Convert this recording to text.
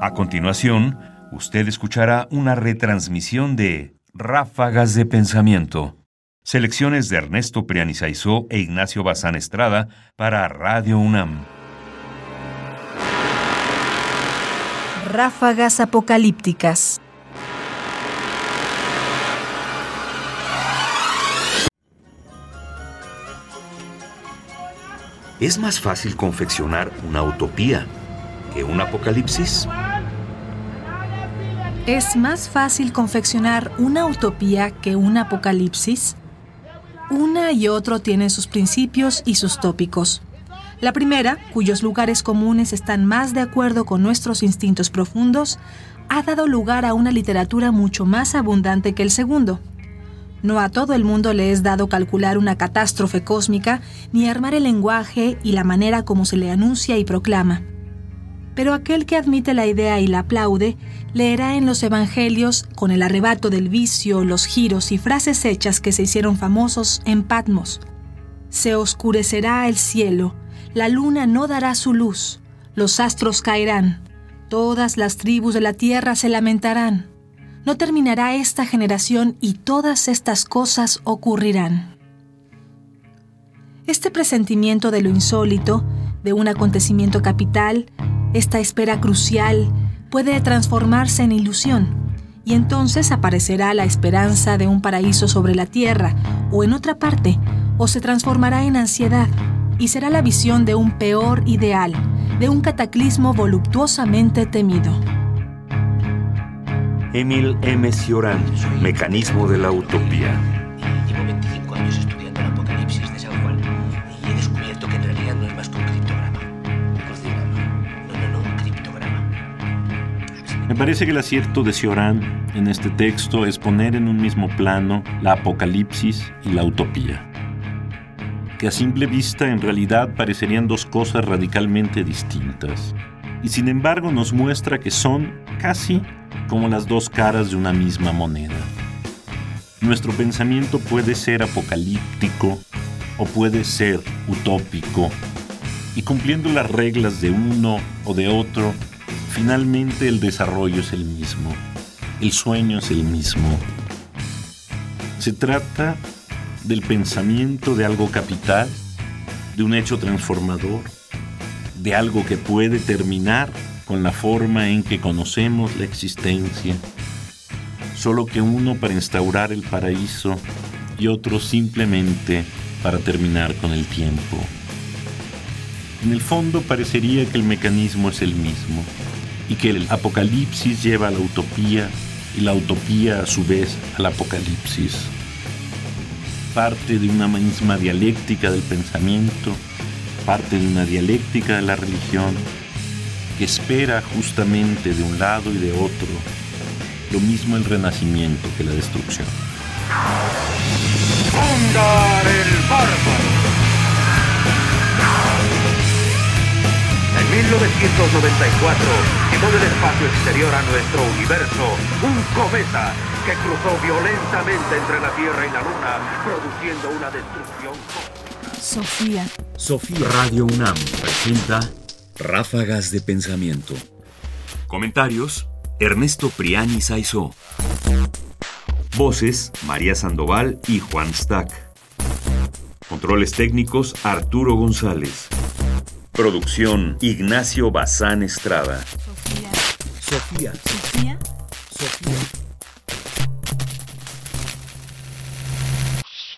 A continuación, usted escuchará una retransmisión de Ráfagas de Pensamiento. Selecciones de Ernesto Prianizaizó e Ignacio Bazán Estrada para Radio UNAM. Ráfagas apocalípticas. ¿Es más fácil confeccionar una utopía que un apocalipsis? ¿Es más fácil confeccionar una utopía que un apocalipsis? Una y otro tienen sus principios y sus tópicos. La primera, cuyos lugares comunes están más de acuerdo con nuestros instintos profundos, ha dado lugar a una literatura mucho más abundante que el segundo. No a todo el mundo le es dado calcular una catástrofe cósmica ni armar el lenguaje y la manera como se le anuncia y proclama. Pero aquel que admite la idea y la aplaude, leerá en los Evangelios, con el arrebato del vicio, los giros y frases hechas que se hicieron famosos en Patmos. Se oscurecerá el cielo, la luna no dará su luz, los astros caerán, todas las tribus de la tierra se lamentarán no terminará esta generación y todas estas cosas ocurrirán. Este presentimiento de lo insólito, de un acontecimiento capital, esta espera crucial, puede transformarse en ilusión, y entonces aparecerá la esperanza de un paraíso sobre la tierra o en otra parte, o se transformará en ansiedad, y será la visión de un peor ideal, de un cataclismo voluptuosamente temido. Emil M. Cioran, Mecanismo de la Utopía. Parece que el acierto de Cioran en este texto es poner en un mismo plano la apocalipsis y la utopía que a simple vista en realidad parecerían dos cosas radicalmente distintas, y sin embargo nos muestra que son casi como las dos caras de una misma moneda. Nuestro pensamiento puede ser apocalíptico o puede ser utópico, y cumpliendo las reglas de uno o de otro, finalmente el desarrollo es el mismo, el sueño es el mismo. Se trata del pensamiento de algo capital, de un hecho transformador, de algo que puede terminar con la forma en que conocemos la existencia, solo que uno para instaurar el paraíso y otro simplemente para terminar con el tiempo. En el fondo parecería que el mecanismo es el mismo y que el apocalipsis lleva a la utopía y la utopía a su vez al apocalipsis. Parte de una misma dialéctica del pensamiento, parte de una dialéctica de la religión, que espera justamente de un lado y de otro lo mismo el renacimiento que la destrucción. ¡Ondar 1994 llegó del espacio exterior a nuestro universo un cometa que cruzó violentamente entre la Tierra y la Luna, produciendo una destrucción. Sofía. Sofía Radio UNAM presenta Ráfagas de Pensamiento. Comentarios: Ernesto Priani Saizó. Voces: María Sandoval y Juan Stack. Controles técnicos: Arturo González. Producción: Ignacio Bazán Estrada. Sofía. Sofía. Sofía. Sofía.